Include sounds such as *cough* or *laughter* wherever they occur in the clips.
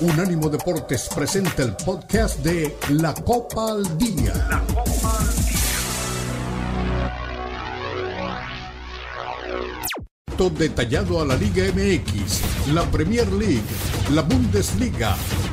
Unánimo Deportes presenta el podcast de La Copa al Día. La Copa al Día. Todo detallado a la Liga MX, la Premier League, la Bundesliga,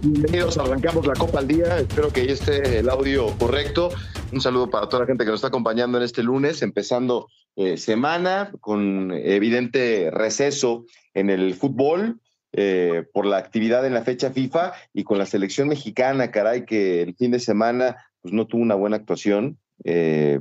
Bienvenidos, arrancamos la Copa al Día. Espero que esté el audio correcto. Un saludo para toda la gente que nos está acompañando en este lunes, empezando eh, semana con evidente receso en el fútbol. Eh, por la actividad en la fecha FIFA y con la selección mexicana, caray, que el fin de semana pues, no tuvo una buena actuación. Eh,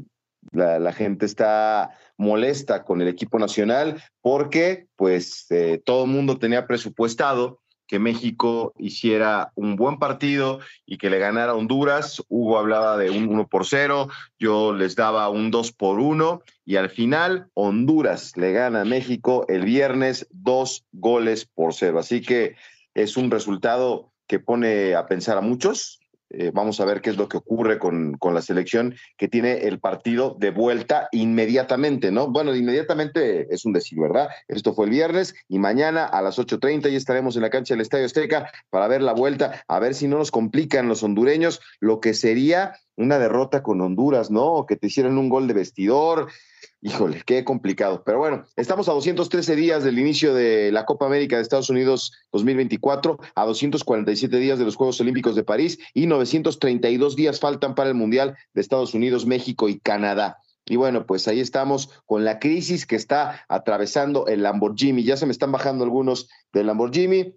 la, gente está molesta con el equipo nacional porque pues todo el mundo tenía presupuestado que México hiciera un buen partido y que le ganara a Honduras. Hugo hablaba de un 1 por 0, yo les daba un 2 por 1 y al final Honduras le gana a México el viernes dos goles por cero. Así que es un resultado que pone a pensar a muchos. Eh, vamos a ver qué es lo que ocurre con, con, la selección que tiene el partido de vuelta inmediatamente, ¿no? Bueno, inmediatamente es un decir, ¿verdad? Esto fue el viernes y mañana a las 8.30 ya estaremos en la cancha del Estadio Azteca para ver la vuelta, a ver si no nos complican los hondureños lo que sería una derrota con Honduras, ¿no? Que te hicieran un gol de vestidor. Híjole, qué complicado. Pero bueno, estamos a 213 días del inicio de la Copa América de Estados Unidos 2024, a 247 días de los Juegos Olímpicos de París y 932 días faltan para el Mundial de Estados Unidos, México y Canadá. Y bueno, pues ahí estamos con la crisis que está atravesando el Lamborghini. Ya se me están bajando algunos del Lamborghini.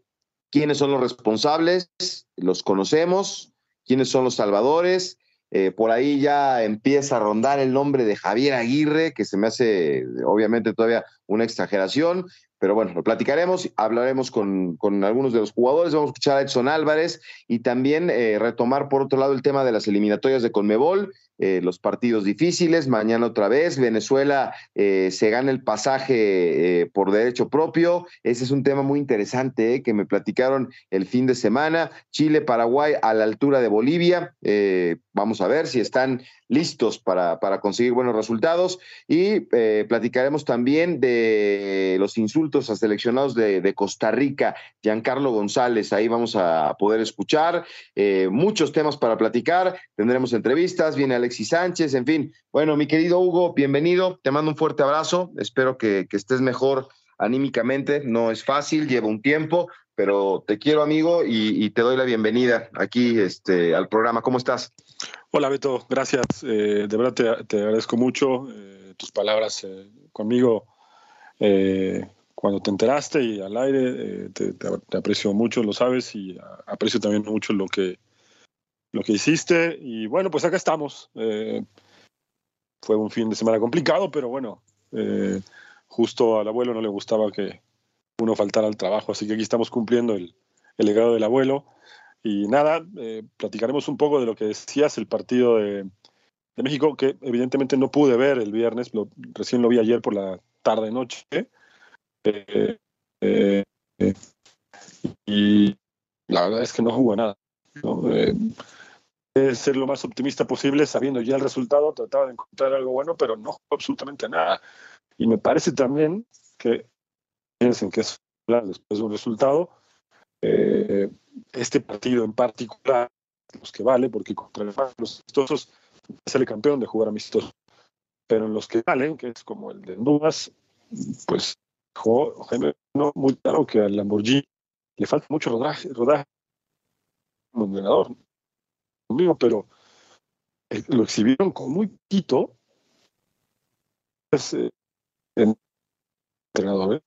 ¿Quiénes son los responsables? Los conocemos. ¿Quiénes son los salvadores? Eh, por ahí ya empieza a rondar el nombre de Javier Aguirre, que se me hace obviamente todavía una exageración, pero bueno, lo platicaremos, hablaremos con, con, algunos de los jugadores, vamos a escuchar a Edson Álvarez y también eh, retomar por otro lado el tema de las eliminatorias de Conmebol, eh, los partidos difíciles, mañana otra vez, Venezuela eh, se gana el pasaje eh, por derecho propio, ese es un tema muy interesante que me platicaron el fin de semana, Chile, Paraguay a la altura de Bolivia, vamos a ver si están listos para, para conseguir buenos resultados. Y platicaremos también de los insultos a seleccionados de, de, Costa Rica, Giancarlo González, ahí vamos a poder escuchar muchos temas para platicar, tendremos entrevistas, viene Alexis Sánchez, en fin. Bueno, mi querido Hugo, bienvenido, te mando un fuerte abrazo, espero que, estés mejor anímicamente, no es fácil, lleva un tiempo, pero te quiero amigo y, te doy la bienvenida aquí este, al programa. ¿Cómo estás? Hola Beto, gracias. Eh, de verdad te, te, agradezco mucho eh, tus palabras eh, conmigo cuando te enteraste y al aire. Te, aprecio mucho, lo sabes, y aprecio también mucho lo que, lo que hiciste. Y bueno, pues acá estamos. fue un fin de semana complicado, pero bueno, justo al abuelo no le gustaba que uno faltara al trabajo, así que aquí estamos cumpliendo el, legado del abuelo. Y nada, eh, platicaremos un poco de lo que decías, el partido de, México, que evidentemente no pude ver el viernes, lo, recién lo vi ayer por la tarde-noche. Eh, eh, y la verdad es que no jugó nada. Ser lo más optimista posible, sabiendo ya el resultado, trataba de encontrar algo bueno, pero no absolutamente nada. Y me parece también que piensen que es después de un resultado, eh, este partido en particular, los que vale, porque contra los amistosos es el campeón de jugar amistosos, pero en los que valen, que es como el de Honduras, pues jugó no, muy claro que al Lamborghini le falta mucho rodaje, rodaje como entrenador conmigo, pero eh, lo exhibieron con muy poquito. Eh, entrenador, ¿eh?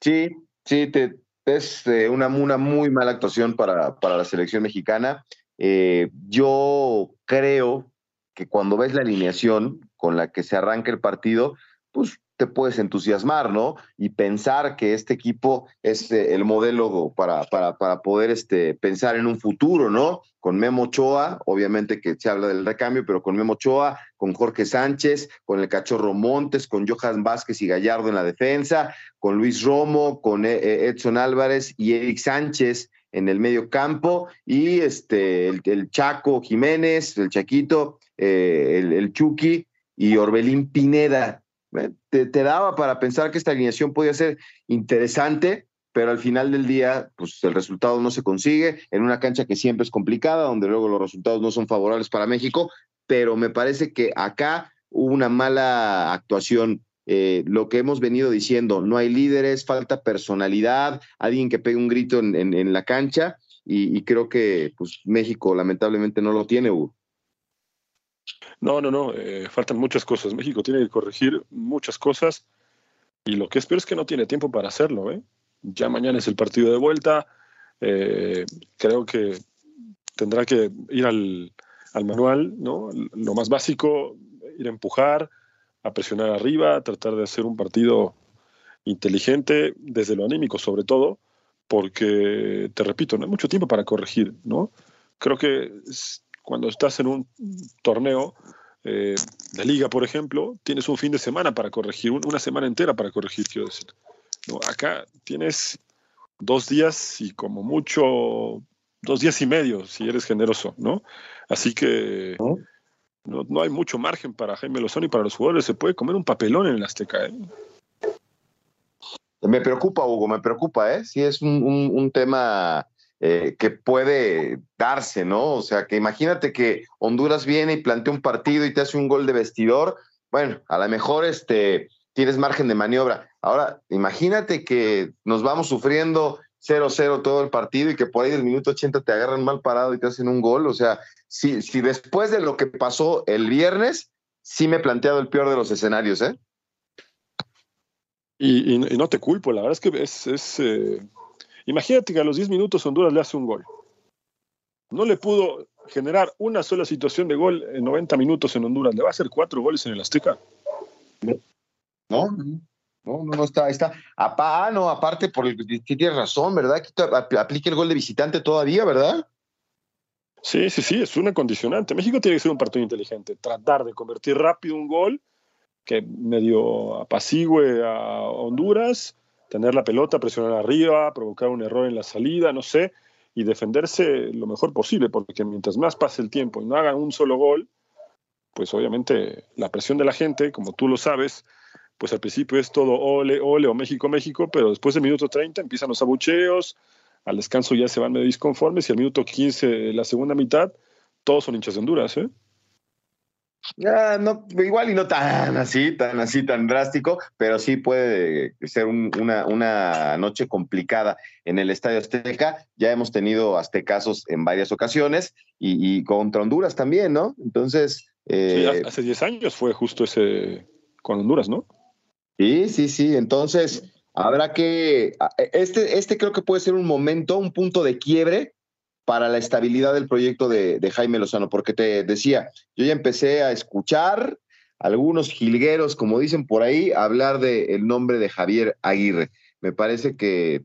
Sí, sí, te, es eh, una, una, muy mala actuación para, para la selección mexicana. Yo creo que cuando ves la alineación con la que se arranca el partido, pues te puedes entusiasmar, ¿no? Y pensar que este equipo es eh, el modelo para, para, para, poder este, pensar en un futuro, ¿no? Con Memo Ochoa, obviamente que se habla del recambio, pero con Memo Ochoa, con Jorge Sánchez, con el Cachorro Montes, con Johan Vázquez y Gallardo en la defensa, con Luis Romo, con eh, eh, Edson Álvarez y Eric Sánchez en el medio campo, y este, el, Chaco Jiménez, el Chaquito, el, el Chucky y Orbelín Pineda te, daba para pensar que esta alineación podía ser interesante, pero al final del día, pues el resultado no se consigue en una cancha que siempre es complicada, donde luego los resultados no son favorables para México, pero me parece que acá hubo una mala actuación. Eh, lo que hemos venido diciendo, no hay líderes, falta personalidad, alguien que pegue un grito en, la cancha, y, creo que pues, México lamentablemente no lo tiene, Hugo. No, no, no, eh, faltan muchas cosas. México tiene que corregir muchas cosas y lo que espero es que no tiene tiempo para hacerlo. ¿eh? Ya mañana es el partido de vuelta. Eh, creo que tendrá que ir al, manual, ¿no? Lo más básico, ir a empujar, a presionar arriba, tratar de hacer un partido inteligente desde lo anímico sobre todo, porque, te repito, no hay mucho tiempo para corregir, ¿no? Creo que cuando estás en un torneo eh, de liga, por ejemplo, tienes un fin de semana para corregir, una semana entera para corregir, quiero decir. ¿No? Acá tienes dos días y como mucho, dos días y medio, si eres generoso, ¿no? Así que no, no hay mucho margen para Jaime Lozano y para los jugadores. Se puede comer un papelón en el Azteca, ¿eh? Me preocupa, Hugo, me preocupa, ¿eh? Sí, es un, un tema eh, que puede darse, ¿no? O sea, que imagínate que Honduras viene y plantea un partido y te hace un gol de vestidor, bueno, a lo mejor este, tienes margen de maniobra. Ahora, imagínate que nos vamos sufriendo 0-0 todo el partido y que por ahí del minuto 80 te agarran mal parado y te hacen un gol. O sea, si, si después de lo que pasó el viernes, sí me he planteado el peor de los escenarios, ¿eh? Y, no te culpo, la verdad es que es, eh, Imagínate que a los 10 minutos Honduras le hace un gol. No le pudo generar una sola situación de gol en 90 minutos en Honduras. ¿Le va a hacer cuatro goles en el Azteca? No, no, no, no está, está. Ah, no, aparte, por el que tienes razón, ¿verdad? Que aplique el gol de visitante todavía, ¿verdad? Sí, sí, sí, es una condicionante. México tiene que ser un partido inteligente, tratar de convertir rápido un gol que medio apacigüe a Honduras tener la pelota, presionar arriba, provocar un error en la salida, no sé, y defenderse lo mejor posible, porque mientras más pase el tiempo y no hagan un solo gol, pues obviamente la presión de la gente, como tú lo sabes, pues al principio es todo ole, ole o México, México, pero después del minuto 30 empiezan los abucheos, al descanso ya se van medio disconformes y al minuto 15, la segunda mitad, todos son hinchas de Honduras, ¿eh? Ya, no, igual y no tan así, tan así, tan drástico, pero sí puede ser una, una, noche complicada en el Estadio Azteca. Ya hemos tenido aztecazos en varias ocasiones y, contra Honduras también, ¿no? Entonces. Eh, hace 10 años fue justo ese con Honduras, ¿no? Sí, sí, sí. Entonces, habrá que. Este, este creo que puede ser un momento, un punto de quiebre para la estabilidad del proyecto de, Jaime Lozano, porque te decía, yo ya empecé a escuchar algunos jilgueros, como dicen por ahí, hablar del nombre de Javier Aguirre. Me parece que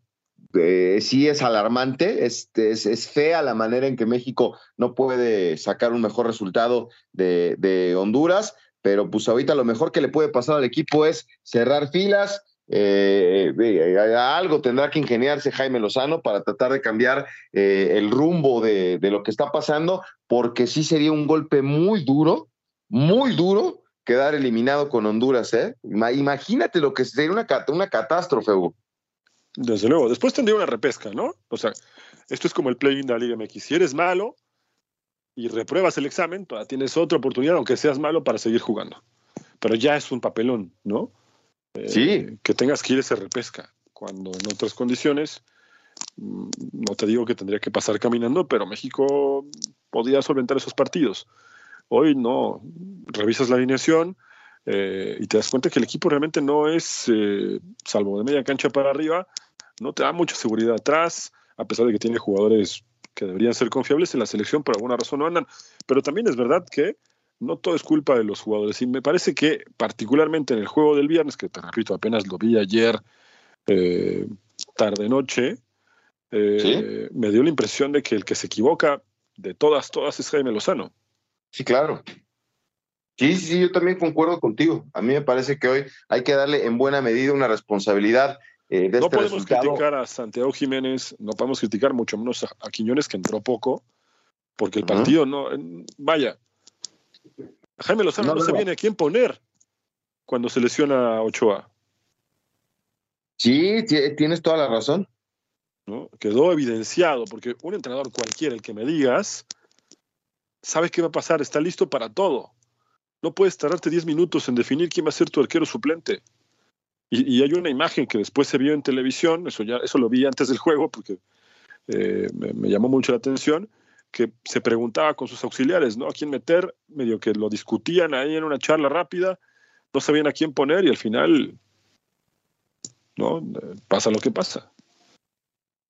eh, sí es alarmante, es, es, fea la manera en que México no puede sacar un mejor resultado de, de Honduras, pero pues ahorita lo mejor que le puede pasar al equipo es cerrar filas, eh, eh, algo tendrá que ingeniarse Jaime Lozano para tratar de cambiar eh, el rumbo de, lo que está pasando, porque sí sería un golpe muy duro, muy duro quedar eliminado con Honduras. Imagínate lo que sería una, una catástrofe, Hugo. Desde luego, después tendría una repesca, ¿no? O sea, esto es como el play-in de la Liga MX. Si eres malo y repruebas el examen, todavía tienes otra oportunidad, aunque seas malo, para seguir jugando. Pero ya es un papelón, ¿no? Sí. Eh, que tengas que ir ese repesca, cuando en otras condiciones, mm, no te digo que tendría que pasar caminando, pero México podía solventar esos partidos. Hoy no, revisas la alineación eh, y te das cuenta que el equipo realmente no es, eh, salvo de media cancha para arriba, no te da mucha seguridad atrás, a pesar de que tiene jugadores que deberían ser confiables en la selección, por alguna razón no andan. Pero también es verdad que no todo es culpa de los jugadores. Y me parece que particularmente en el juego del viernes, que te repito, apenas lo vi ayer eh, tarde-noche, eh, me dio la impresión de que el que se equivoca de todas, todas es Jaime Lozano. Sí, claro. Sí, sí, yo también concuerdo contigo. A mí me parece que hoy hay que darle en buena medida una responsabilidad eh, de no este podemos criticar a Santiago Jiménez, no podemos criticar mucho menos a, Quiñones que entró poco, porque el partido no, vaya, Jaime Lozano no, se viene a quién poner cuando se lesiona a Ochoa. Sí, tienes toda la razón. ¿no? Quedó evidenciado, porque un entrenador cualquiera, el que me digas, sabes qué va a pasar, está listo para todo. No puedes tardarte 10 minutos en definir quién va a ser tu arquero suplente. Y, hay una imagen que después se vio en televisión, eso ya eso lo vi antes del juego porque eh, me, llamó mucho la atención, que se preguntaba con sus auxiliares, ¿no? A quién meter, medio que lo discutían ahí en una charla rápida, no sabían a quién poner y al final, ¿no? Pasa lo que pasa.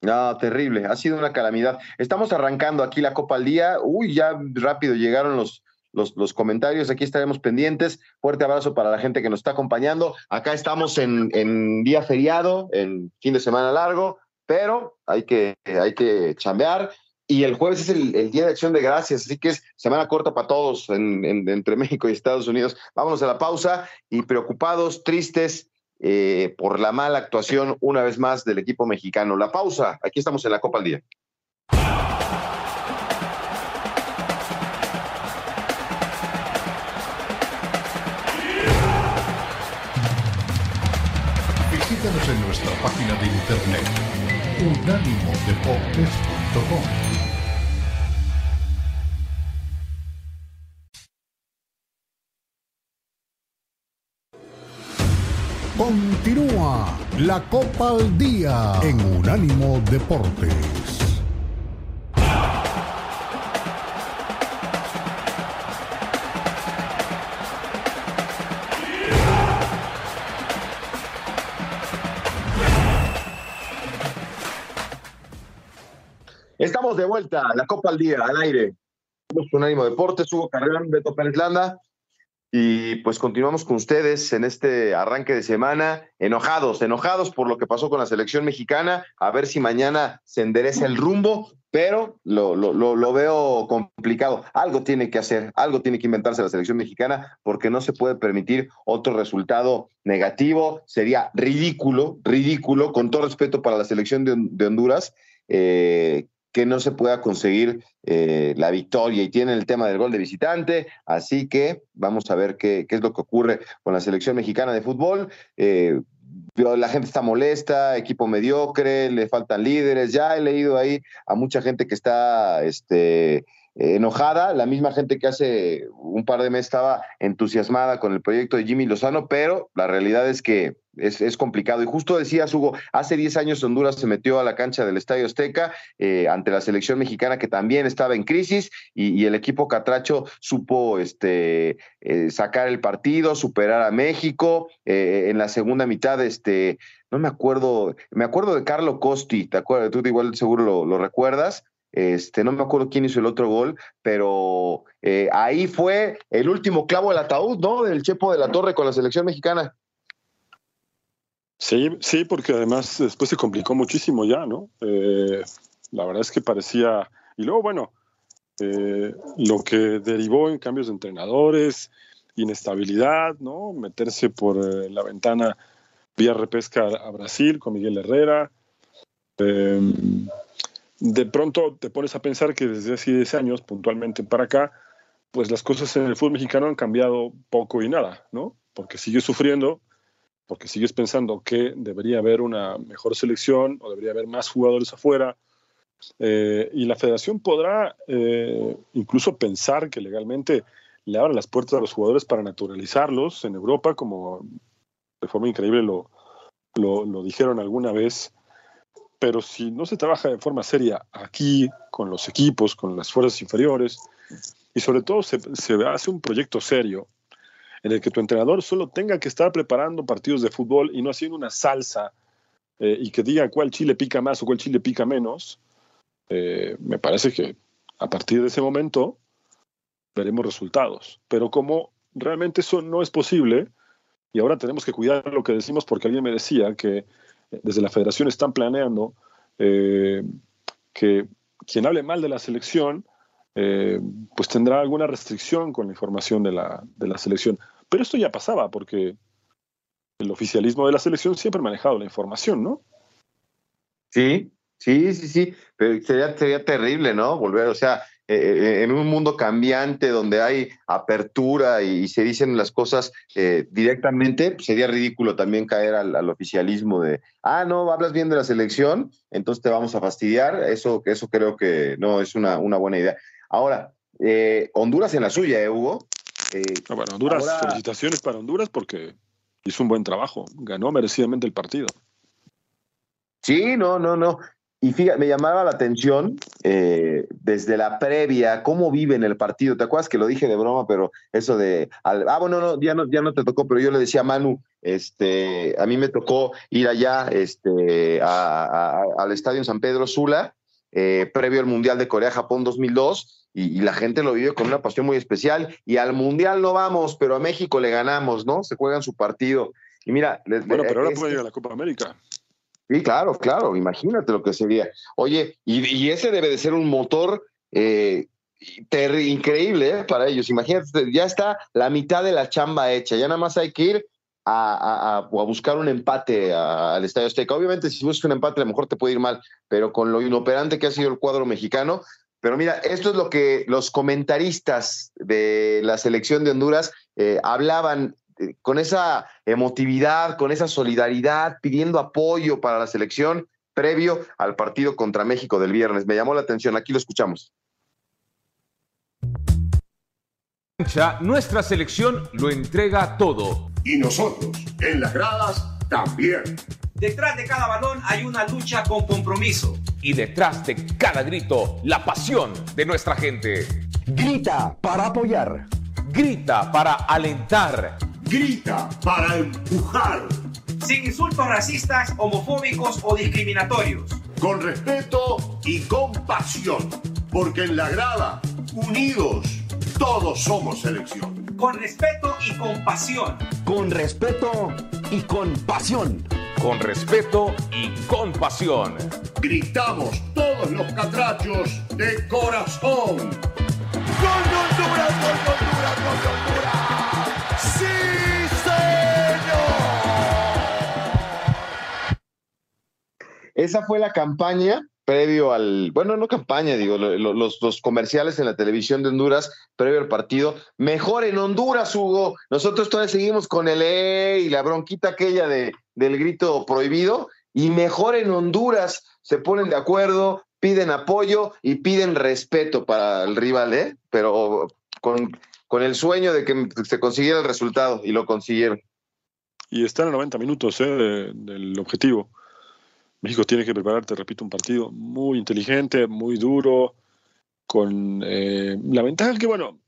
No, terrible, ha sido una calamidad. Estamos arrancando aquí la Copa al Día. Uy, ya rápido llegaron los, los, los, comentarios. Aquí estaremos pendientes. Fuerte abrazo para la gente que nos está acompañando. Acá estamos en, en día feriado, en fin de semana largo, pero hay que, hay que chambear. Y el jueves es el, Día de Acción de Gracias, así que es semana corta para todos entre México y Estados Unidos. Vámonos a la pausa y preocupados, tristes, eh, por la mala actuación una vez más del equipo mexicano. La pausa, aquí estamos en la Copa al Día. Visítanos en nuestra página de internet unánimodeportes.com. Continúa la Copa al Día en Unánimo Deportes. Estamos de vuelta, la Copa al Día, al aire. Unánimo Deportes, Hugo Carrerán, Beto Pérez Landa. Y pues continuamos con ustedes en este arranque de semana, enojados, enojados por lo que pasó con la selección mexicana, a ver si mañana se endereza el rumbo, pero lo, lo, lo, veo complicado. Algo tiene que hacer, algo tiene que inventarse la selección mexicana, porque no se puede permitir otro resultado negativo. Sería ridículo, ridículo, con todo respeto para la selección de, de Honduras, eh, que no se pueda conseguir eh, la victoria y tienen el tema del gol de visitante, así que vamos a ver qué, qué es lo que ocurre con la selección mexicana de fútbol. Eh, la gente está molesta, equipo mediocre, le faltan líderes, ya he leído ahí a mucha gente que está este, enojada, la misma gente que hace un par de meses estaba entusiasmada con el proyecto de Jimmy Lozano, pero la realidad es que es, complicado. Y justo decías, Hugo, hace 10 años Honduras se metió a la cancha del Estadio Azteca eh, ante la selección mexicana que también estaba en crisis y, el equipo Catracho supo este, eh, sacar el partido, superar a México. Eh, en la segunda mitad, este, no me acuerdo, me acuerdo de Carlo Costi, ¿te acuerdas? Tú igual seguro lo, lo recuerdas. Este, no me acuerdo quién hizo el otro gol, pero ahí fue el último clavo del ataúd, ¿no? Del Chepo de la Torre con la selección mexicana. Sí, sí, porque además después se complicó muchísimo ya, ¿no? Eh, la verdad es que parecía. Y luego, bueno, eh, lo que derivó en cambios de entrenadores, inestabilidad, ¿no? Meterse por eh, la ventana vía repesca a Brasil con Miguel Herrera. Em, de pronto te pones a pensar que desde hace 10 años, puntualmente para acá, pues las cosas en el fútbol mexicano han cambiado poco y nada, ¿no? Porque sigue sufriendo porque sigues pensando que debería haber una mejor selección o debería haber más jugadores afuera. Eh, y la federación podrá eh, incluso pensar que legalmente le abra las puertas a los jugadores para naturalizarlos en Europa, como de forma increíble lo, lo, dijeron alguna vez. Pero si no se trabaja de forma seria aquí, con los equipos, con las fuerzas inferiores, y sobre todo se, hace un proyecto serio en el que tu entrenador solo tenga que estar preparando partidos de fútbol y no haciendo una salsa eh, y que diga cuál chile pica más o cuál chile pica menos, eh, me parece que a partir de ese momento veremos resultados. Pero como realmente eso no es posible, y ahora tenemos que cuidar lo que decimos porque alguien me decía que desde la federación están planeando eh, que quien hable mal de la selección, eh, pues tendrá alguna restricción con la información de la, de la selección. Pero esto ya pasaba porque el oficialismo de la selección siempre ha manejado la información, ¿no? Sí, sí, sí, sí, pero sería, sería terrible, ¿no? Volver, o sea, eh, eh, en un mundo cambiante donde hay apertura y, se dicen las cosas eh, directamente, sería ridículo también caer al, oficialismo de, ah, no, hablas bien de la selección, entonces te vamos a fastidiar. Eso, eso creo que no es una, una buena idea. Ahora, Honduras en la suya, ¿eh, Hugo? Ah, bueno, Honduras, felicitaciones para Honduras porque hizo un buen trabajo, ganó merecidamente el partido. Sí, no, no, no. Y fíjate, me llamaba la atención eh, desde la previa, cómo viven el partido. ¿Te acuerdas que lo dije de broma, pero eso de. ah, bueno, no, ya no, ya no te tocó, pero yo le decía a Manu, este, a mí me tocó ir allá este, al estadio en San Pedro Sula, eh, previo al Mundial de Corea-Japón 2002, y, y, la gente lo vive con una pasión muy especial. Y al Mundial no vamos, pero a México le ganamos, ¿no? Se juegan su partido. Y mira. Bueno, pero ahora puede ir a la Copa América. Sí, claro, claro, imagínate lo que sería. Oye, y, ese debe de ser un motor eh, increíble eh, para ellos. Imagínate, ya está la mitad de la chamba hecha, ya nada más hay que ir a, buscar un empate al Estadio Azteca. Obviamente, si buscas un empate, a lo mejor te puede ir mal, pero con lo inoperante que ha sido el cuadro mexicano. Pero mira, esto es lo que los comentaristas de la selección de Honduras eh, hablaban eh, con esa emotividad, con esa solidaridad, pidiendo apoyo para la selección previo al partido contra México del viernes. Me llamó la atención, aquí lo escuchamos. Nuestra selección lo entrega todo. Y nosotros, en las gradas, también. Detrás de cada balón hay una lucha con compromiso. Y detrás de cada grito, la pasión de nuestra gente. Grita para apoyar. Grita para alentar grita para empujar. Sin insultos racistas, homofóbicos o discriminatorios. Con respeto y compasión. Porque en la grada, unidos, todos somos selección. Con respeto y compasión. Con respeto y con pasión. Con respeto y con pasión. Gritamos todos los catrachos de corazón. ¡Gol Honduras! ¡Gol Honduras! ¡Gol Honduras! Esa fue la campaña previo al, bueno, no campaña, digo, los, los, comerciales en la televisión de Honduras previo al partido. Mejor en Honduras, Hugo. Nosotros todavía seguimos con el E y la bronquita aquella de, del grito prohibido. Y mejor en Honduras se ponen de acuerdo, piden apoyo y piden respeto para el rival, ¿eh? Pero con, con el sueño de que se consiguiera el resultado y lo consiguieron. Y están a 90 minutos ¿eh? del objetivo. México tiene que prepararte, repito, un partido muy inteligente, muy duro, con eh, la ventaja que, bueno,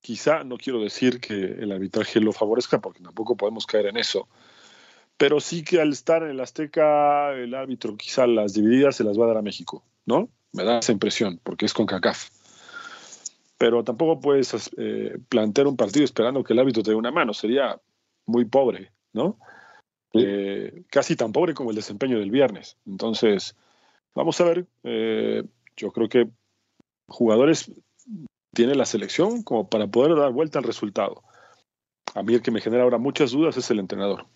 quizá no quiero decir que el arbitraje lo favorezca, porque tampoco podemos caer en eso, pero sí que al estar en el Azteca, el árbitro quizá las divididas se las va a dar a México, ¿no? Me da esa impresión, porque es con CACAF. Pero tampoco puedes eh, plantear un partido esperando que el árbitro te dé una mano, sería muy pobre, ¿no? Eh, casi tan pobre como el desempeño del viernes. Entonces, vamos a ver. Eh, yo creo que jugadores tiene la selección como para poder dar vuelta al resultado. A mí el que me genera ahora muchas dudas es el entrenador.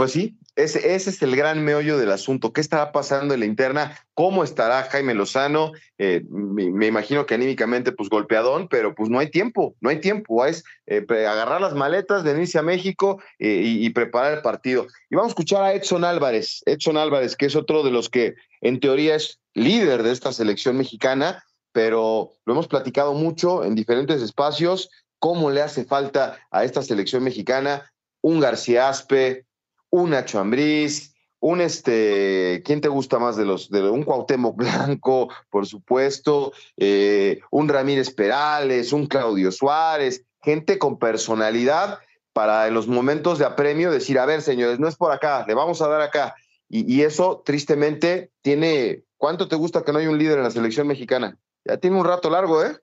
Pues sí, ese, es el gran meollo del asunto. ¿Qué estará pasando en la interna? ¿Cómo estará Jaime Lozano? Eh, me, imagino que anímicamente, pues golpeadón, pero pues no hay tiempo, no hay tiempo. Es eh, agarrar las maletas, venirse a México eh, y, preparar el partido. Y vamos a escuchar a Edson Álvarez, Edson Álvarez, que es otro de los que en teoría es líder de esta selección mexicana, pero lo hemos platicado mucho en diferentes espacios, cómo le hace falta a esta selección mexicana un García Aspe, un Nacho Ambriz, un este, ¿quién te gusta más de los, de un Cuauhtémoc *laughs* Blanco, por supuesto, eh, un Ramírez Perales, un Claudio Suárez, gente con personalidad para en los momentos de apremio decir, a ver, señores, no es por acá, le vamos a dar acá. Y, y eso, tristemente, tiene, ¿cuánto te gusta que no haya un líder en la selección mexicana? Ya tiene un rato largo, ¿eh?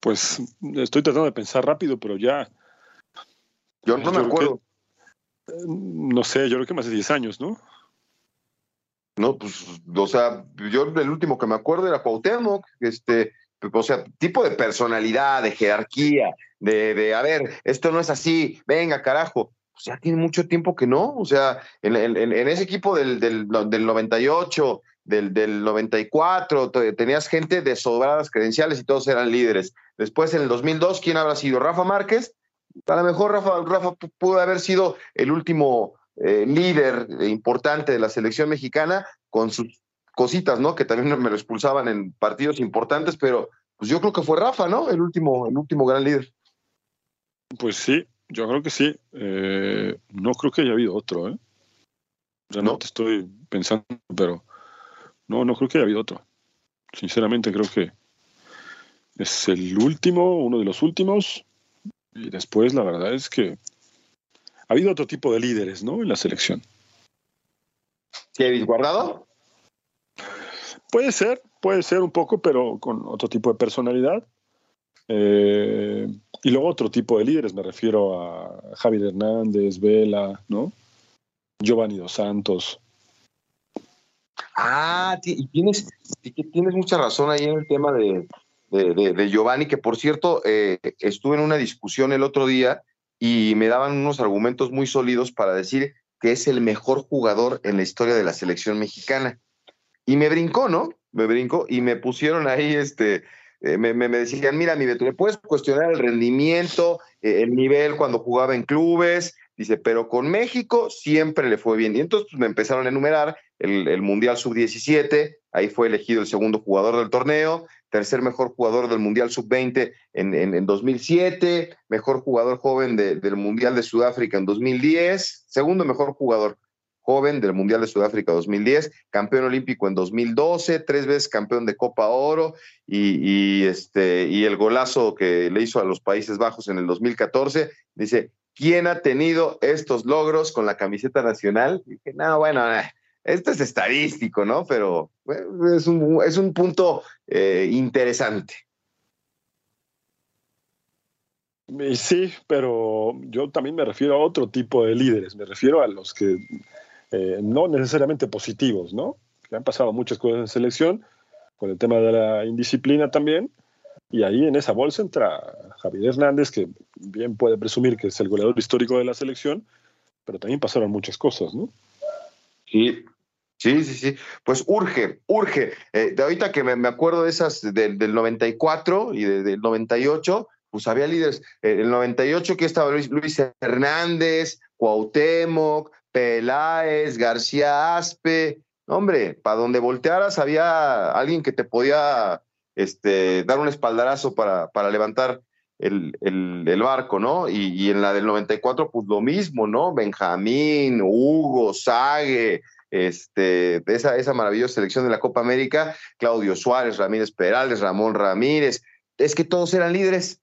Pues estoy tratando de pensar rápido, pero ya. Yo no me acuerdo. No sé, yo creo que más de 10 años, ¿no? No, pues, o sea, yo el último que me acuerdo era Cuauhtémoc, este, o sea, tipo de personalidad, de jerarquía, de, de a ver, esto no es así, venga, carajo. Pues ya tiene mucho tiempo que no, o sea, en ese equipo del, del, del 98, del, del 94, tenías gente de sobradas credenciales y todos eran líderes. Después, en el 2002, ¿quién habrá sido? Rafa Márquez. A lo mejor Rafa, Rafa pudo haber sido el último eh, líder importante de la selección mexicana con sus cositas, ¿no? Que también me lo expulsaban en partidos importantes, pero pues yo creo que fue Rafa, ¿no? El último, el último gran líder. Pues sí, yo creo que sí. Eh, no creo que haya habido otro, ¿eh? Ya no te estoy pensando, pero no, no creo que haya habido otro. Sinceramente creo que es el último, uno de los últimos. Y después la verdad es que ha habido otro tipo de líderes, ¿no? En la selección. ¿Kevin Guardado? Puede ser, puede ser un poco, pero con otro tipo de personalidad. Eh, y luego otro tipo de líderes, me refiero a Javier Hernández, Vela, ¿no? Giovanni Dos Santos. Ah, y tienes, tienes mucha razón ahí en el tema de, de, Giovanni, que por cierto, eh, estuve en una discusión el otro día y me daban unos argumentos muy sólidos para decir que es el mejor jugador en la historia de la selección mexicana. Y me brincó, ¿no? Me brincó y me pusieron ahí, este, eh, me, me, decían, mira, mi Beto, me puedes cuestionar el rendimiento, eh, el nivel cuando jugaba en clubes, dice, pero con México siempre le fue bien. Y entonces pues, me empezaron a enumerar el, Mundial Sub-17, ahí fue elegido el segundo jugador del torneo, tercer mejor jugador del Mundial Sub-20 en, en, 2007, mejor jugador joven del Mundial de Sudáfrica en 2010, segundo mejor jugador joven del Mundial de Sudáfrica 2010, campeón olímpico en 2012, tres veces campeón de Copa Oro y, este, y el golazo que le hizo a los Países Bajos en el 2014. Dice, ¿quién ha tenido estos logros con la camiseta nacional? Y dije, no, bueno, esto es estadístico, ¿no? Pero es un, es un punto eh, interesante. Sí, pero yo también me refiero a otro tipo de líderes, me refiero a los que eh, no necesariamente positivos, ¿no? Que han pasado muchas cosas en selección, con el tema de la indisciplina también, y ahí en esa bolsa entra Javier Hernández, que bien puede presumir que es el goleador histórico de la selección, pero también pasaron muchas cosas, ¿no? Sí, sí, sí, sí. Pues urge, urge. Eh, de ahorita que me, acuerdo de esas del 94 y del 98, pues había líderes. Eh, el 98 que estaba Luis, Luis Hernández, Cuauhtémoc, Peláez, García Aspe. Hombre, para donde voltearas había alguien que te podía este, dar un espaldarazo para, para levantar el, el, barco, ¿no? Y, en la del 94, pues lo mismo, ¿no? Benjamín, Hugo, Sague, este, esa, esa maravillosa selección de la Copa América, Claudio Suárez, Ramírez Perales, Ramón Ramírez, es que todos eran líderes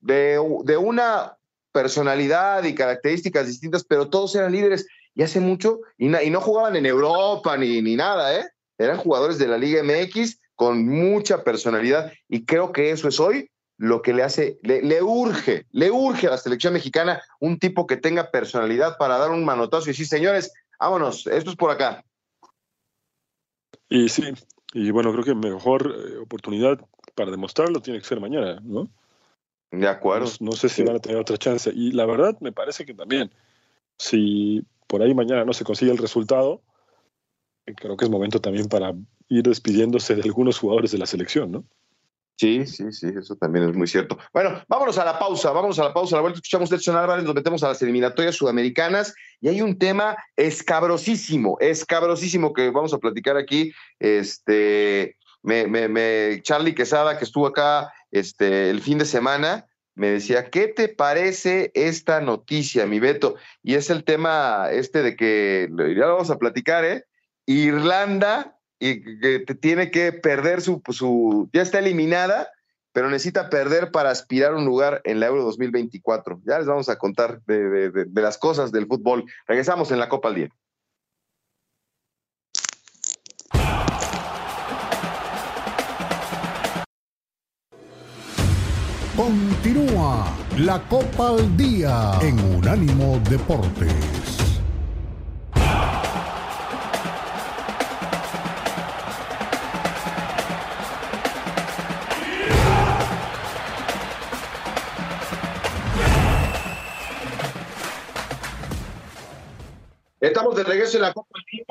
de, de una personalidad y características distintas, pero todos eran líderes y hace mucho, y, y no jugaban en Europa ni, ni nada, ¿eh? Eran jugadores de la Liga MX con mucha personalidad y creo que eso es hoy lo que le hace, le, urge, le urge a la selección mexicana un tipo que tenga personalidad para dar un manotazo y decir, señores, vámonos, esto es por acá. Y sí, y bueno, creo que mejor eh, oportunidad para demostrarlo tiene que ser mañana, ¿no? De acuerdo. No, sé si van a tener otra chance. Y la verdad, me parece que también, si por ahí mañana no se consigue el resultado, creo que es momento también para ir despidiéndose de algunos jugadores de la selección, ¿no? Sí, sí, sí, eso también es muy cierto. Bueno, vámonos a la pausa, vámonos a la pausa. A la vuelta escuchamos Edson Álvarez, nos metemos a las eliminatorias sudamericanas y hay un tema escabrosísimo, escabrosísimo que vamos a platicar aquí. Este, me, me, me, Charlie Quesada, que estuvo acá este, el fin de semana, me decía, ¿qué te parece esta noticia, mi Beto? Y es el tema este de que, ya lo vamos a platicar, ¿eh? Irlanda y que tiene que perder su, su, ya está eliminada, pero necesita perder para aspirar un lugar en la Euro 2024. Ya les vamos a contar de, de las cosas del fútbol. Regresamos en la Copa al Día. Continúa la Copa al Día en Unánimo Deportes. Estamos de regreso en la Copa Día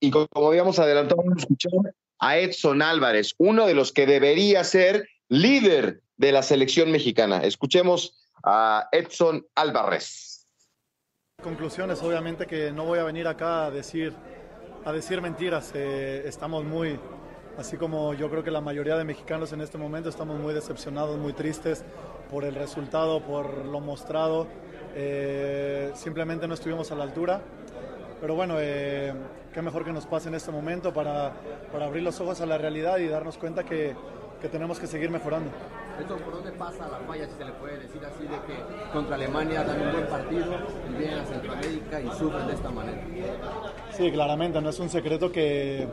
y como habíamos adelantado, vamos a escuchar a Edson Álvarez, uno de los que debería ser líder de la selección mexicana. Escuchemos a Edson Álvarez. Conclusiones, obviamente que no voy a venir acá a decir, a decir mentiras. Eh, estamos muy, así como yo creo que la mayoría de mexicanos en este momento estamos muy decepcionados, muy tristes por el resultado, por lo mostrado. Eh, simplemente no estuvimos a la altura. Pero bueno, eh, qué mejor que nos pase en este momento para, para abrir los ojos a la realidad y darnos cuenta que, que tenemos que seguir mejorando. ¿por dónde pasa la falla, si se le puede decir así, de que contra Alemania dan un buen partido y vienen a Centroamérica y sufren de esta manera? Sí, claramente, no es un secreto que,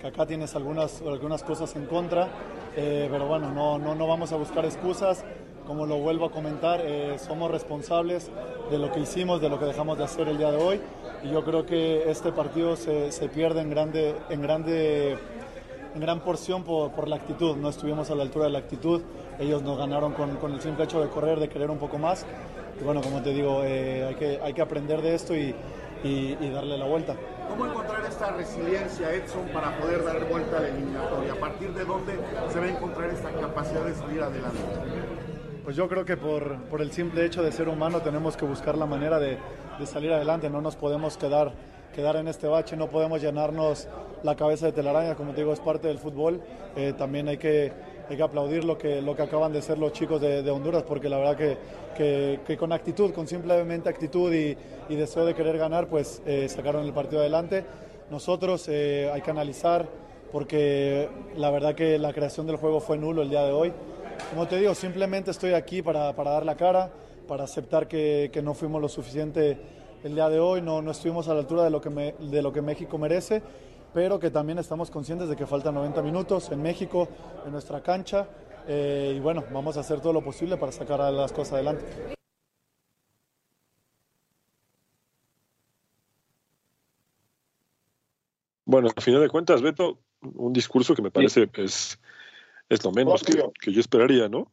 que acá tienes algunas, algunas cosas en contra, eh, pero bueno, no, no, no vamos a buscar excusas. Como lo vuelvo a comentar, eh, somos responsables de lo que hicimos, de lo que dejamos de hacer el día de hoy. Y yo creo que este partido se, se pierde en grande, en grande en gran porción por, por, la actitud. No estuvimos a la altura de la actitud. Ellos nos ganaron con, con el simple hecho de correr, de querer un poco más. Y bueno, como te digo, eh, hay, que, hay que aprender de esto y, y, darle la vuelta. ¿Cómo encontrar esta resiliencia, Edson, para poder dar vuelta a la eliminatoria? ¿A partir de dónde se va a encontrar esta capacidad de salir adelante? Pues yo creo que por, por el simple hecho de ser humano tenemos que buscar la manera de, salir adelante. No nos podemos quedar quedar en este bache, no podemos llenarnos la cabeza de telaraña, como te digo, es parte del fútbol. Eh, también hay que, hay que aplaudir lo que, lo que acaban de ser los chicos de, Honduras, porque la verdad que, que, que, con actitud, con simplemente actitud y, y deseo de querer ganar, pues eh, sacaron el partido adelante. Nosotros eh, hay que analizar, porque la verdad que la creación del juego fue nulo el día de hoy. Como te digo, simplemente estoy aquí para, para dar la cara, para aceptar que, que no fuimos lo suficiente el día de hoy, no, no estuvimos a la altura de lo, que me, de lo que México merece, pero que también estamos conscientes de que faltan 90 minutos en México, en nuestra cancha, eh, y bueno, vamos a hacer todo lo posible para sacar a las cosas adelante. Bueno, al final de cuentas, Beto, un discurso que me parece sí. es, es lo menos que, que, yo esperaría, ¿no?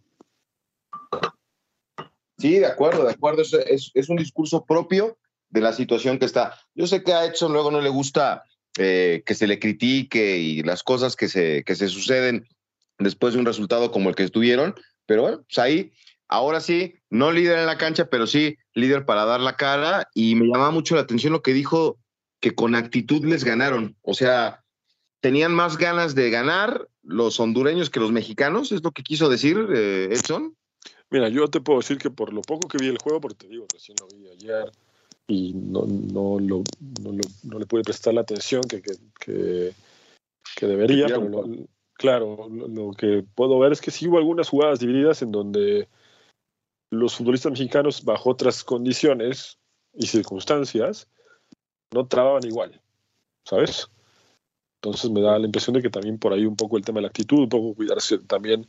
Sí, de acuerdo, de acuerdo. Es, es, es, un discurso propio de la situación que está. Yo sé que a Edson luego no le gusta eh, que se le critique y las cosas que se, que se suceden después de un resultado como el que estuvieron, pero bueno, pues ahí, ahora sí, no líder en la cancha, pero sí líder para dar la cara y me llamaba mucho la atención lo que dijo que con actitud les ganaron, o sea, tenían más ganas de ganar los hondureños que los mexicanos, es lo que quiso decir eh, Edson. Mira, yo te puedo decir que por lo poco que vi el juego, porque te digo, recién lo vi ayer y no, no, lo, no, lo, no le pude prestar la atención que, que, que, que debería, pero lo, claro, lo, lo, que puedo ver es que sí hubo algunas jugadas divididas en donde los futbolistas mexicanos, bajo otras condiciones y circunstancias, no trababan igual, ¿sabes? Entonces me da la impresión de que también por ahí un poco el tema de la actitud, un poco cuidarse también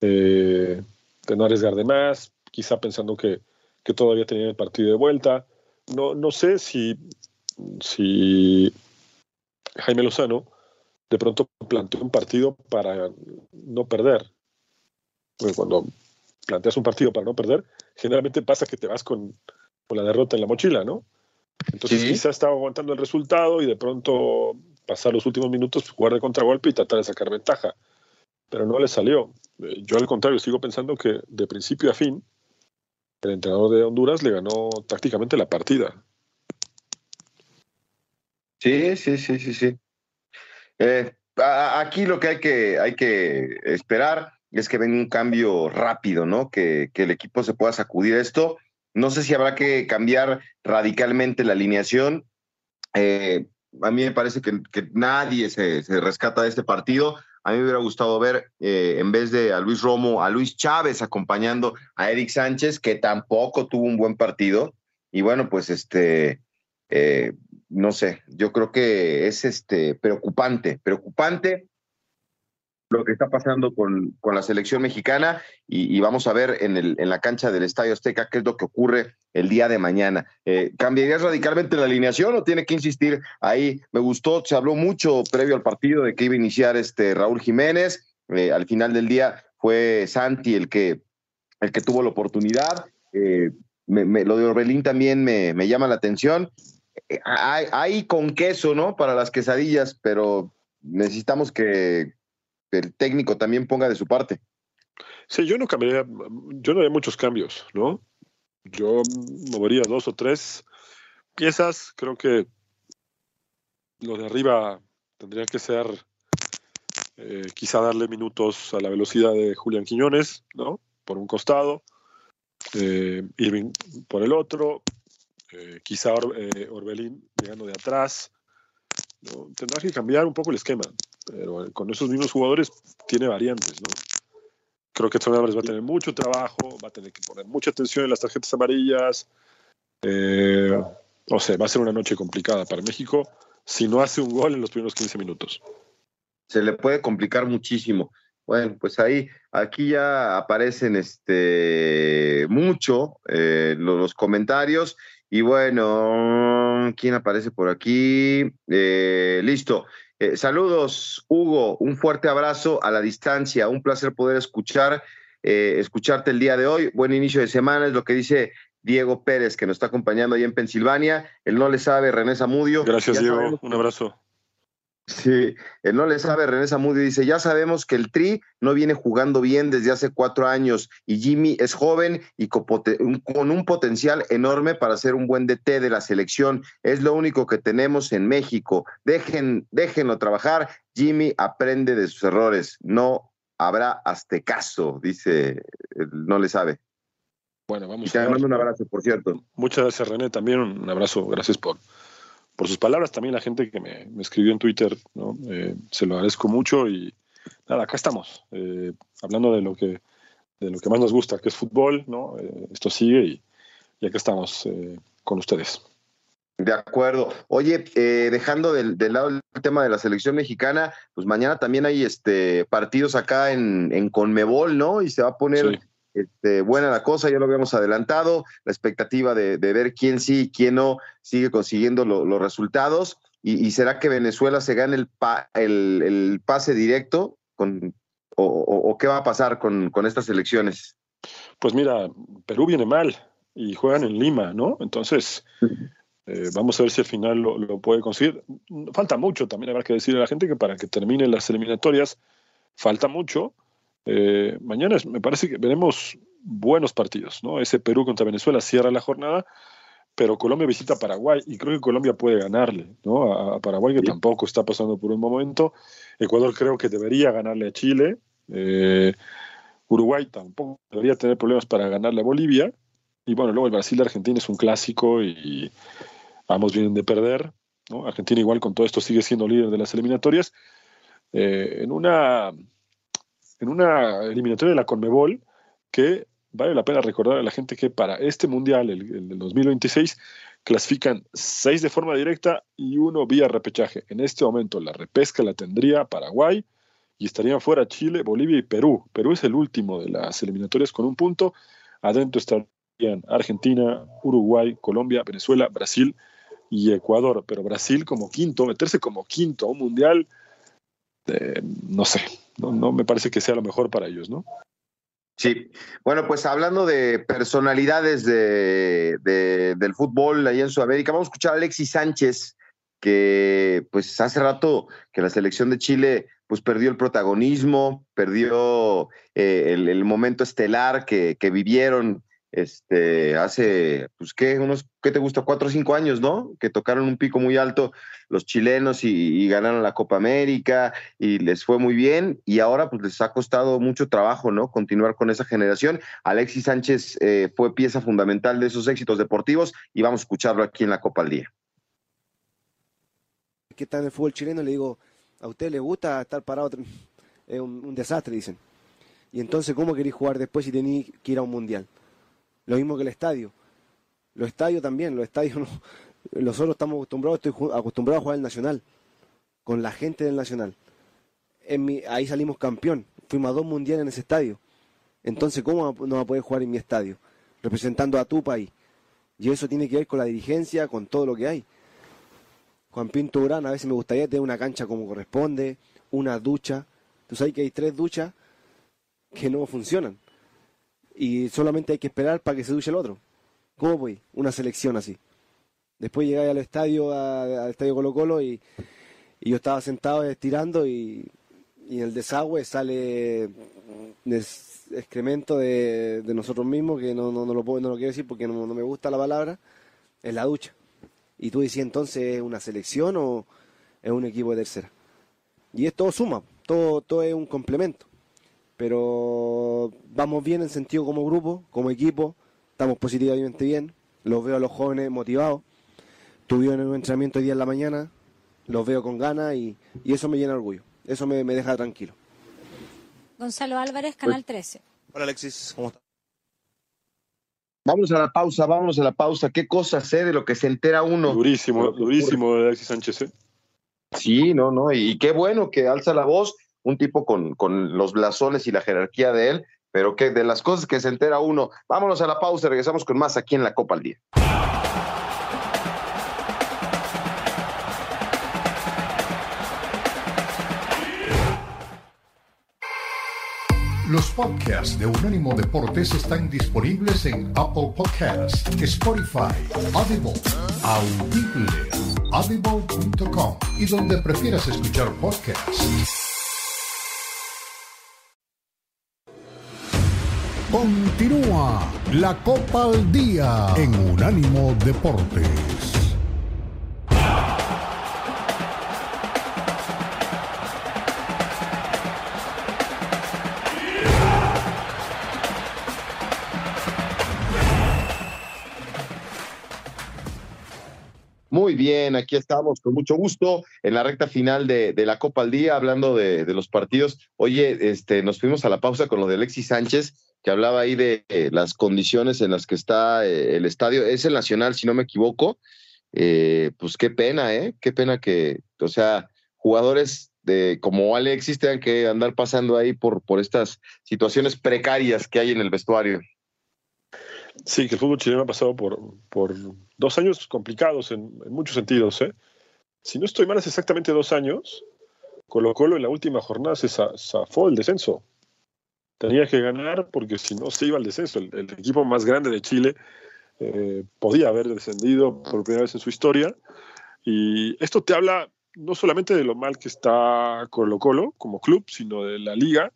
eh, de no arriesgar de más, quizá pensando que, que todavía tenían el partido de vuelta. No, no sé si, si Jaime Lozano de pronto planteó un partido para no perder. Porque cuando planteas un partido para no perder, generalmente pasa que te vas con, con la derrota en la mochila, ¿no? Entonces sí. quizá estaba aguantando el resultado y de pronto pasar los últimos minutos, jugar de contragolpe y tratar de sacar ventaja. Pero no le salió. Yo al contrario, sigo pensando que de principio a fin, el entrenador de Honduras le ganó tácticamente la partida. Sí, sí, sí, sí, sí. Eh, aquí lo que hay que, hay que esperar es que venga un cambio rápido, ¿no? Que, que, el equipo se pueda sacudir esto. No sé si habrá que cambiar radicalmente la alineación. Eh, a mí me parece que, nadie se, se, rescata de este partido. A mí me hubiera gustado ver, eh, en vez de a Luis Romo, a Luis Chávez acompañando a Eric Sánchez, que tampoco tuvo un buen partido. Y bueno, pues este, eh, no sé, yo creo que es este, preocupante, preocupante lo que está pasando con, con la selección mexicana y, vamos a ver en, el, en la cancha del Estadio Azteca qué es lo que ocurre el día de mañana. Eh, ¿Cambiarías radicalmente la alineación o tiene que insistir ahí? Me gustó, se habló mucho previo al partido de que iba a iniciar este Raúl Jiménez. Eh, al final del día fue Santi el que, el que tuvo la oportunidad. Eh, lo de Orbelín también me, me llama la atención. Hay, hay, con queso, ¿no? Para las quesadillas, pero necesitamos que, el técnico también ponga de su parte. Sí, yo no cambiaría, yo no haría muchos cambios, ¿no? Yo movería dos o tres piezas. Creo que lo de arriba tendría que ser eh, quizá darle minutos a la velocidad de Julián Quiñones, ¿no? Por un costado, eh, Irving por el otro, eh, quizá Orbelín llegando de atrás. ¿No? Tendrá que cambiar un poco el esquema pero con esos mismos jugadores tiene variantes, ¿no? Creo que Edson Álvarez va a tener mucho trabajo, va a tener que poner mucha atención en las tarjetas amarillas. Eh, no sé, va a ser una noche complicada para México si no hace un gol en los primeros 15 minutos. Se le puede complicar muchísimo. Bueno, pues ahí, aquí ya aparecen este mucho eh, los, comentarios. Y bueno, ¿quién aparece por aquí? Eh, listo. Eh, saludos, Hugo, un fuerte abrazo a la distancia, un placer poder escuchar, eh, escucharte el día de hoy. Buen inicio de semana, es lo que dice Diego Pérez, que nos está acompañando ahí en Pensilvania. Él no le sabe, René Zamudio. Gracias, Diego, un abrazo. Sí, él no le sabe, René Zamudio dice, ya sabemos que el Tri no viene jugando bien desde hace cuatro años y Jimmy es joven y con un potencial enorme para ser un buen DT de la selección. Es lo único que tenemos en México. Dejen, déjenlo trabajar. Jimmy aprende de sus errores. No habrá hasta caso, dice, no le sabe. Bueno, vamos y te mando un abrazo, por cierto. Muchas gracias, René. También un abrazo. Gracias por por sus palabras, también la gente que me, escribió en Twitter, ¿no? Eh, se lo agradezco mucho y nada, acá estamos, eh, hablando de lo, que, de lo que más nos gusta, que es fútbol, ¿no? Eh, esto sigue y, y acá estamos con ustedes. De acuerdo. Oye, dejando del, lado el tema de la selección mexicana, pues mañana también hay este partidos acá en, en Conmebol, ¿no? Y se va a poner este, buena la cosa, ya lo habíamos adelantado, la expectativa de, ver quién sí y quién no sigue consiguiendo los resultados. Y, será que Venezuela se gane el, el, pase directo con, o, qué va a pasar con, estas elecciones? Pues mira, Perú viene mal y juegan en Lima, ¿no? Entonces, eh, vamos a ver si al final lo, puede conseguir. Falta mucho también, habrá que decirle a la gente que para que terminen las eliminatorias, falta mucho eh, mañana me parece que veremos buenos partidos, ¿no? Ese Perú contra Venezuela cierra la jornada, pero Colombia visita Paraguay y creo que Colombia puede ganarle, ¿no? A, Paraguay que tampoco está pasando por un momento. Ecuador creo que debería ganarle a Chile. Eh, Uruguay tampoco debería tener problemas para ganarle a Bolivia. Y bueno, luego el Brasil-Argentina es un clásico y ambos vienen de perder. ¿no? Argentina igual con todo esto sigue siendo líder de las eliminatorias. Eh, en una en una eliminatoria de la Conmebol que vale la pena recordar a la gente que para este mundial, el, del 2026, clasifican seis de forma directa y uno vía repechaje. En este momento la repesca la tendría Paraguay y estarían fuera Chile, Bolivia y Perú. Perú es el último de las eliminatorias con un punto. Adentro estarían Argentina, Uruguay, Colombia, Venezuela, Brasil y Ecuador. Pero Brasil como quinto, meterse como quinto a un mundial, eh, no sé, no, me parece que sea lo mejor para ellos, ¿no? Sí, bueno, pues hablando de personalidades de, del fútbol ahí en Sudamérica, vamos a escuchar a Alexis Sánchez, que pues hace rato que la selección de Chile pues perdió el protagonismo, perdió eh, el, momento estelar que, que vivieron este, hace, pues, ¿qué? Unos, ¿qué te gusta? Cuatro o cinco años, ¿no? Que tocaron un pico muy alto los chilenos y, ganaron la Copa América y les fue muy bien y ahora pues les ha costado mucho trabajo, ¿no? Continuar con esa generación. Alexis Sánchez eh, fue pieza fundamental de esos éxitos deportivos y vamos a escucharlo aquí en la Copa al Día. ¿Qué tal el fútbol chileno? Le digo, ¿a usted le gusta estar parado? Es un, un desastre, dicen. Y entonces, ¿cómo queréis jugar después si tenéis que ir a un mundial? Lo mismo que el estadio. Los estadios también, los estadios no, *laughs* nosotros estamos acostumbrados, estoy acostumbrado a jugar el Nacional, con la gente del Nacional. en mi, ahí salimos campeón. Fuimos a dos mundiales en ese estadio. Entonces, ¿cómo no va a poder jugar en mi estadio? Representando a tu país. Y eso tiene que ver con la dirigencia, con todo lo que hay. Juan Pinto Urán, a veces me gustaría tener una cancha como corresponde, una ducha. Tú sabes que hay tres duchas que no funcionan. Y solamente hay que esperar para que se duche el otro. ¿Cómo voy? Una selección así. Después llegáis al estadio, al estadio Colo Colo y, yo estaba sentado estirando y, y en el desagüe sale excremento de, nosotros mismos, que no, no, lo puedo, no lo quiero decir porque no, me gusta la palabra, en la ducha. Y tú decías entonces, ¿es una selección o es un equipo de tercera? Y es todo suma, todo, todo es un complemento. Pero vamos bien en sentido como grupo, como equipo, estamos positivamente bien. Los veo a los jóvenes motivados. Tuvieron un entrenamiento hoy día en la mañana, los veo con ganas y, y eso me llena de orgullo. Eso me, me deja tranquilo. Gonzalo Álvarez, Canal 13. Hola Alexis, ¿cómo estás? Vámonos a la pausa, vámonos a la pausa. ¿Qué cosa sé de lo que se entera uno? Durísimo, durísimo Alexis Sánchez. ¿eh? Sí, no, no, y qué bueno que alza la voz, un tipo con, con los blasones y la jerarquía de él, pero que de las cosas que se entera uno. Vámonos a la pausa, regresamos con más aquí en la Copa al Día. Los podcasts de Unánimo Deportes están disponibles en Apple Podcasts, Spotify, Audible, Audible, audible.com y donde prefieras escuchar podcasts. Continúa la Copa al Día en Unánimo Deportes. Bien, aquí estamos con mucho gusto en la recta final de, la Copa al Día, hablando de, los partidos. Oye, este, nos fuimos a la pausa con lo de Alexis Sánchez, que hablaba ahí de eh, las condiciones en las que está eh, el estadio. Es el Nacional, si no me equivoco. Eh, pues qué pena, ¿eh? Qué pena que, o sea, jugadores de como Alexis tengan que andar pasando ahí por, por estas situaciones precarias que hay en el vestuario. Sí, que el fútbol chileno ha pasado por, por dos años complicados en, muchos sentidos. ¿eh? Si no estoy mal, es exactamente dos años. Colo Colo en la última jornada se zafó el descenso. Tenía que ganar porque si no se iba al descenso. El, equipo más grande de Chile eh, podía haber descendido por primera vez en su historia. Y esto te habla no solamente de lo mal que está Colo Colo como club, sino de la liga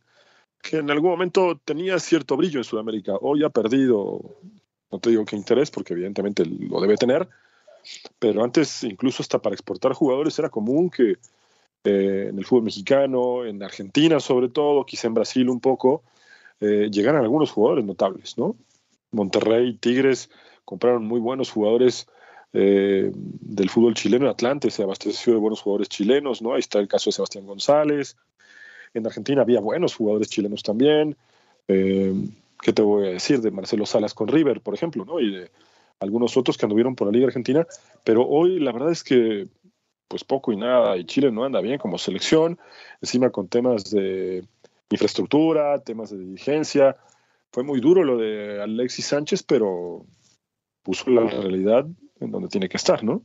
que en algún momento tenía cierto brillo en Sudamérica. Hoy ha perdido, no te digo qué interés, porque evidentemente lo debe tener, pero antes incluso hasta para exportar jugadores era común que eh, en el fútbol mexicano, en Argentina sobre todo, quizá en Brasil un poco, eh, llegaran algunos jugadores notables, ¿no? Monterrey, Tigres compraron muy buenos jugadores eh, del fútbol chileno, Atlante se abasteció de buenos jugadores chilenos, ¿no? Ahí está el caso de Sebastián González, en Argentina había buenos jugadores chilenos también. Eh, ¿Qué te voy a decir? De Marcelo Salas con River, por ejemplo, ¿no? Y de algunos otros que anduvieron por la Liga Argentina. Pero hoy la verdad es que, pues poco y nada. Y Chile no anda bien como selección. Encima con temas de infraestructura, temas de dirigencia. Fue muy duro lo de Alexis Sánchez, pero puso la realidad en donde tiene que estar, ¿no?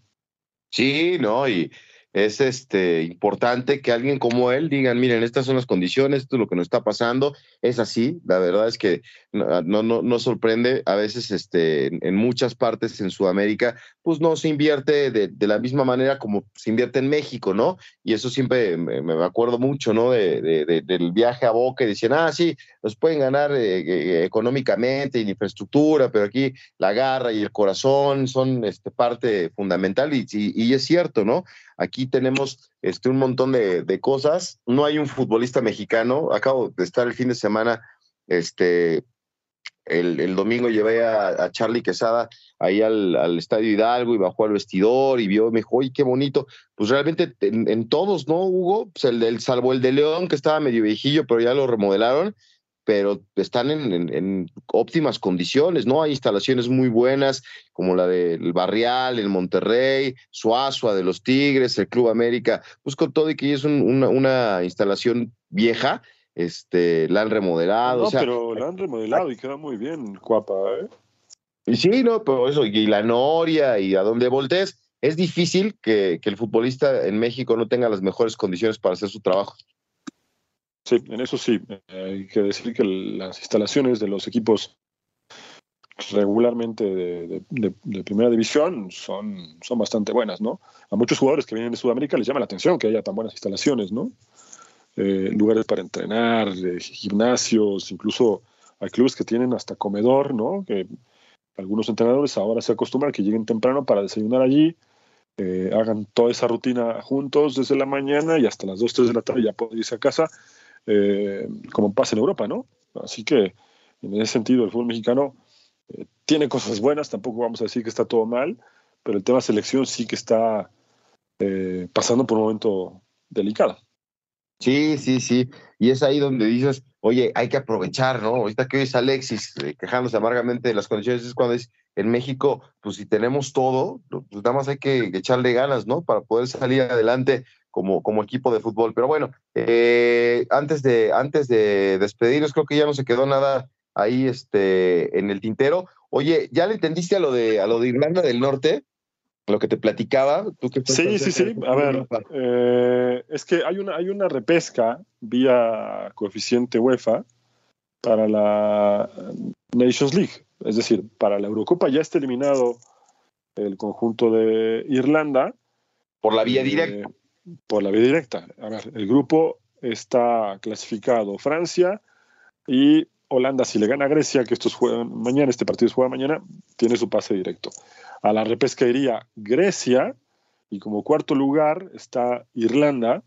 Sí, no, y es este, importante que alguien como él digan, miren, estas son las condiciones, esto es lo que nos está pasando, es así, la verdad es que no, no, no sorprende, a veces este, en muchas partes en Sudamérica, pues no se invierte de, de, la misma manera como se invierte en México, ¿no? Y eso siempre me, acuerdo mucho, ¿no? De, de, del viaje a Boca y decían, ah, sí, nos pueden ganar eh, eh, económicamente la infraestructura, pero aquí la garra y el corazón son este, parte fundamental y, y es cierto, ¿no? Aquí tenemos este, un montón de, de, cosas. No hay un futbolista mexicano. Acabo de estar el fin de semana, este, el, el domingo llevé a, a, Charlie Quesada ahí al, al, Estadio Hidalgo y bajó al vestidor y vio, me dijo, ¡ay, qué bonito! Pues realmente en, todos, ¿no, Hugo? Pues el, el, salvo el de León, que estaba medio viejillo, pero ya lo remodelaron. Pero están en, en- en óptimas condiciones, ¿no? Hay instalaciones muy buenas, como la del Barrial, el Monterrey, Suazua de los Tigres, el Club América, pues con todo y que es un- una, una instalación vieja, este, la han remodelado, No, o sea, pero la han remodelado y queda muy bien, Cuapa, ¿eh? y sí, no, pero eso, y la Noria y a donde voltees, es difícil que, que el futbolista en México no tenga las mejores condiciones para hacer su trabajo. Sí, en eso sí. Eh, hay que decir que las instalaciones de los equipos regularmente de, de- de- primera división son, son bastante buenas, ¿no? A muchos jugadores que vienen de Sudamérica les llama la atención que haya tan buenas instalaciones, ¿no? Eh, lugares para entrenar, eh, gimnasios, incluso hay clubes que tienen hasta comedor, ¿no? Que algunos entrenadores ahora se acostumbran que lleguen temprano para desayunar allí, hagan toda esa rutina juntos desde la mañana y hasta las 2, 3 de la tarde ya pueden irse a casa, eh, como pasa en Europa, ¿no? Así que en ese sentido el fútbol mexicano eh, tiene cosas buenas, tampoco vamos a decir que está todo mal, pero el tema selección sí que está eh, pasando por un momento delicado. Sí, sí, sí. Y es ahí donde dices, oye, hay que aprovechar, ¿no? Ahorita que oyes a Alexis quejándose amargamente de las condiciones, es cuando es en México, pues si tenemos todo, pues nada más hay que echarle ganas, ¿no? Para poder salir adelante como, como equipo de fútbol. Pero bueno, eh, antes, de, antes de despedirnos, creo que ya no se quedó nada ahí este, en el tintero. Oye, ¿ya le entendiste a lo de, a lo de Irlanda del Norte? Lo que te platicaba, tú que Sí, sí, sí. A ver, eh, es que hay una, hay una repesca vía coeficiente UEFA para la Nations League. Es decir, para la Eurocopa ya está eliminado el conjunto de Irlanda. Por la vía Eh, directa. Por la vía directa. A ver, el grupo está clasificado Francia y Holanda, si le gana a Grecia, que estos juegan mañana, este partido se juega mañana, tiene su pase directo. A la repesca iría Grecia y como cuarto lugar está Irlanda,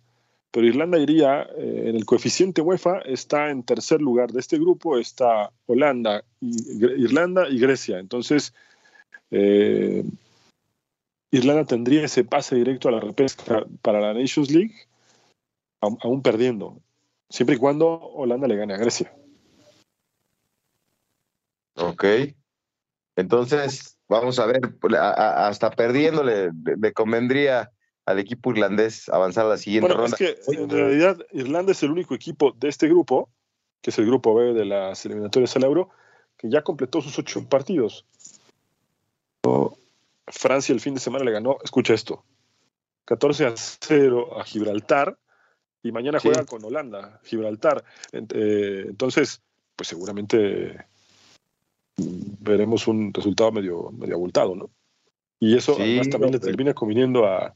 pero Irlanda iría eh, en el coeficiente UEFA, está en tercer lugar de este grupo, está Holanda, Irlanda y Grecia. Entonces, eh, Irlanda tendría ese pase directo a la repesca para la Nations League, aún, aún perdiendo, siempre y cuando Holanda le gane a Grecia. Ok. Entonces, vamos a ver, a- hasta perdiéndole, le, convendría al equipo irlandés avanzar a la siguiente Bueno, ronda. es que en realidad Irlanda es el único equipo de este grupo, que es el grupo B de las eliminatorias al Euro, que ya completó sus ocho partidos. Francia el fin de semana le ganó, escucha esto, 14 a 0 a Gibraltar y mañana Sí. juega con Holanda, Gibraltar. Eh, entonces, pues seguramente mm, veremos un resultado medio, medio abultado, ¿no? Y eso Sí, además también le termina conviniendo a,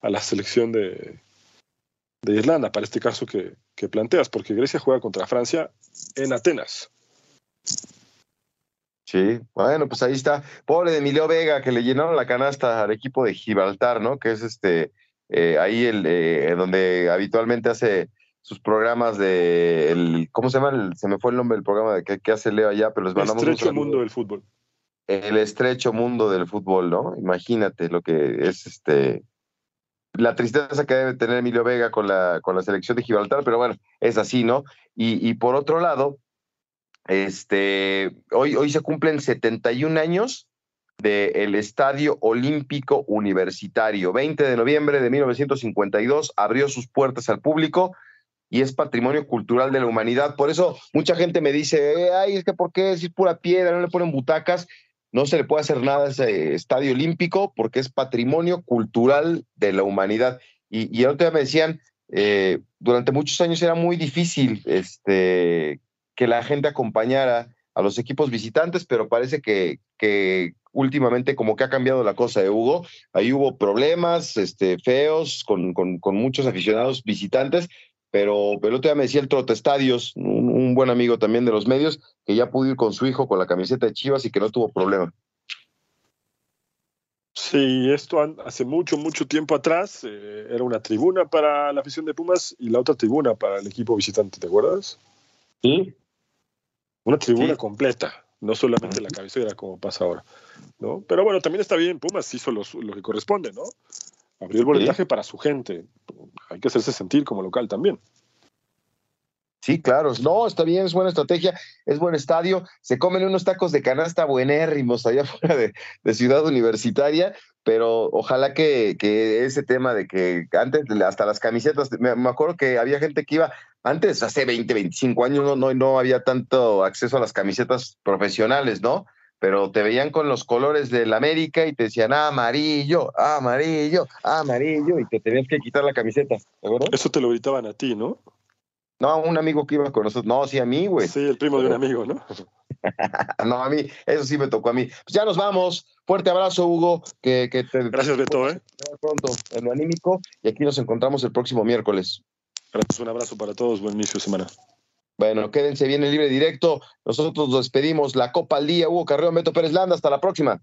a la selección de, de Irlanda, para este caso que, que planteas, porque Grecia juega contra Francia en Atenas. Sí, bueno, pues ahí está. Pobre de Emilio Vega, que le llenaron la canasta al equipo de Gibraltar, ¿no? Que es este, eh, ahí el, eh, donde habitualmente hace sus programas de, el, ¿cómo se llama? El- se me fue el nombre del programa de que, que hace Leo allá, pero les El mandamos un estrecho mundo del fútbol. el estrecho mundo del fútbol, ¿no? Imagínate lo que es este la tristeza que debe tener Emilio Vega con la, con la selección de Gibraltar, pero bueno, es así, ¿no? Y, y por otro lado, este, hoy, se cumplen 71 años del Estadio Olímpico Universitario. 20 de noviembre de 1952 abrió sus puertas al público y es patrimonio cultural de la humanidad. Por eso mucha gente me dice, "Eh, ay, es que ¿por qué decir pura piedra? No le ponen butacas. No se le puede hacer nada a ese estadio olímpico porque es patrimonio cultural de la humanidad. Y, y el otro día me decían, eh, durante muchos años era muy difícil este, que la gente acompañara a los equipos visitantes, pero parece que, que últimamente como que ha cambiado la cosa de Hugo. Ahí hubo problemas este, feos con, con, con muchos aficionados visitantes, pero el otro día me decía el Trote Estadios, un, un buen amigo también de los medios, que ya pudo ir con su hijo con la camiseta de Chivas y que no tuvo problema. Sí, esto hace mucho, mucho tiempo atrás eh, era una tribuna para la afición de Pumas y la otra tribuna para el equipo visitante, ¿te acuerdas? Sí. Una tribuna Sí. completa, no solamente la cabecera como pasa ahora, ¿no? Pero bueno, también está bien, Pumas hizo lo, que corresponde, ¿no? Abrió el boletaje para su gente. Hay que hacerse sentir como local también. Sí, claro. No, está bien, es buena estrategia, es buen estadio. Se comen unos tacos de canasta buenérrimos allá *laughs* fuera de, de Ciudad Universitaria, pero ojalá que, que, ese tema de que antes, hasta las camisetas, me, me, acuerdo que había gente que iba, antes, hace 20, 25 años, no, no, no había tanto acceso a las camisetas profesionales, ¿no? Pero te veían con los colores del América y te decían ah, amarillo, ah, amarillo, ah, amarillo, y te tenías que quitar la camiseta, ¿de acuerdo? Eso te lo gritaban a ti, ¿no? No, un amigo que iba con nosotros. No, sí, a mí, güey. Sí, el primo de un amigo, ¿no? *laughs* no, a mí, eso sí me tocó a mí. Pues ya nos vamos. Fuerte abrazo, Hugo. Que, que te... Gracias, Beto, ¿eh? Pronto en lo anímico. Y aquí nos encontramos el próximo miércoles. Un abrazo para todos. Buen inicio de semana. Bueno, quédense bien en libre directo. Nosotros nos despedimos. La Copa al Día, Hugo Carreo, Beto Pérez Landa. Hasta la próxima.